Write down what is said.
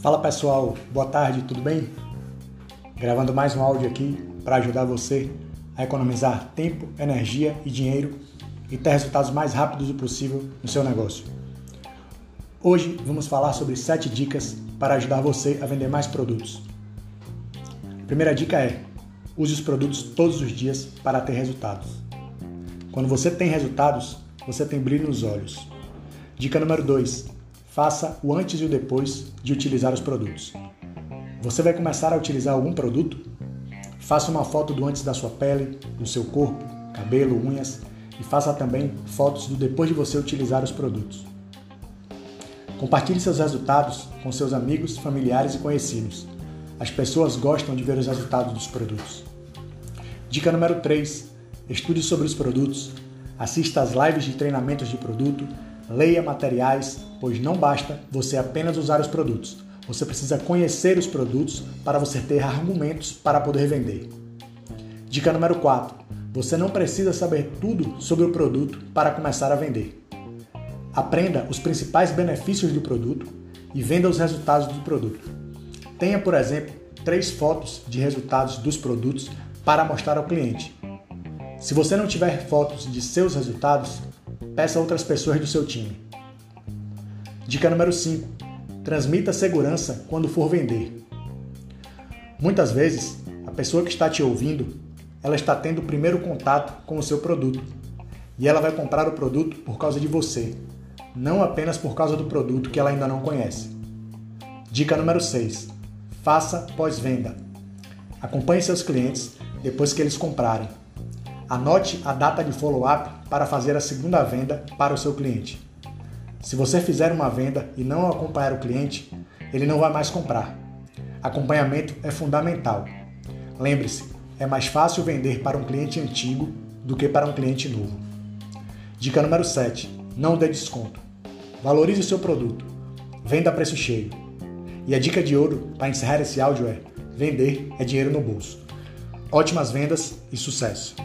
Fala pessoal, boa tarde, tudo bem? Gravando mais um áudio aqui para ajudar você a economizar tempo, energia e dinheiro e ter resultados mais rápidos possível no seu negócio. Hoje vamos falar sobre 7 dicas para ajudar você a vender mais produtos. A primeira dica é: use os produtos todos os dias para ter resultados. Quando você tem resultados, você tem brilho nos olhos. Dica número 2: faça o antes e o depois de utilizar os produtos. Você vai começar a utilizar algum produto? Faça uma foto do antes da sua pele, do seu corpo, cabelo, unhas e faça também fotos do depois de você utilizar os produtos. Compartilhe seus resultados com seus amigos, familiares e conhecidos. As pessoas gostam de ver os resultados dos produtos. Dica número 3: estude sobre os produtos, assista às lives de treinamentos de produto, leia materiais, pois não basta você apenas usar os produtos. Você precisa conhecer os produtos para você ter argumentos para poder vender. Dica número 4: você não precisa saber tudo sobre o produto para começar a vender. Aprenda os principais benefícios do produto e venda os resultados do produto. Tenha, por exemplo, três fotos de resultados dos produtos para mostrar ao cliente. Se você não tiver fotos de seus resultados, peça outras pessoas do seu time. Dica número 5: transmita segurança quando for vender. Muitas vezes, a pessoa que está te ouvindo, ela está tendo o primeiro contato com o seu produto e ela vai comprar o produto por causa de você, não apenas por causa do produto que ela ainda não conhece. Dica número 6: faça pós-venda. Acompanhe seus clientes depois que eles comprarem. Anote a data de follow-up para fazer a segunda venda para o seu cliente. Se você fizer uma venda e não acompanhar o cliente, ele não vai mais comprar. Acompanhamento é fundamental. Lembre-se, é mais fácil vender para um cliente antigo do que para um cliente novo. Dica número 7: não dê desconto. Valorize o seu produto. Venda a preço cheio. E a dica de ouro para encerrar esse áudio é: vender é dinheiro no bolso. Ótimas vendas e sucesso!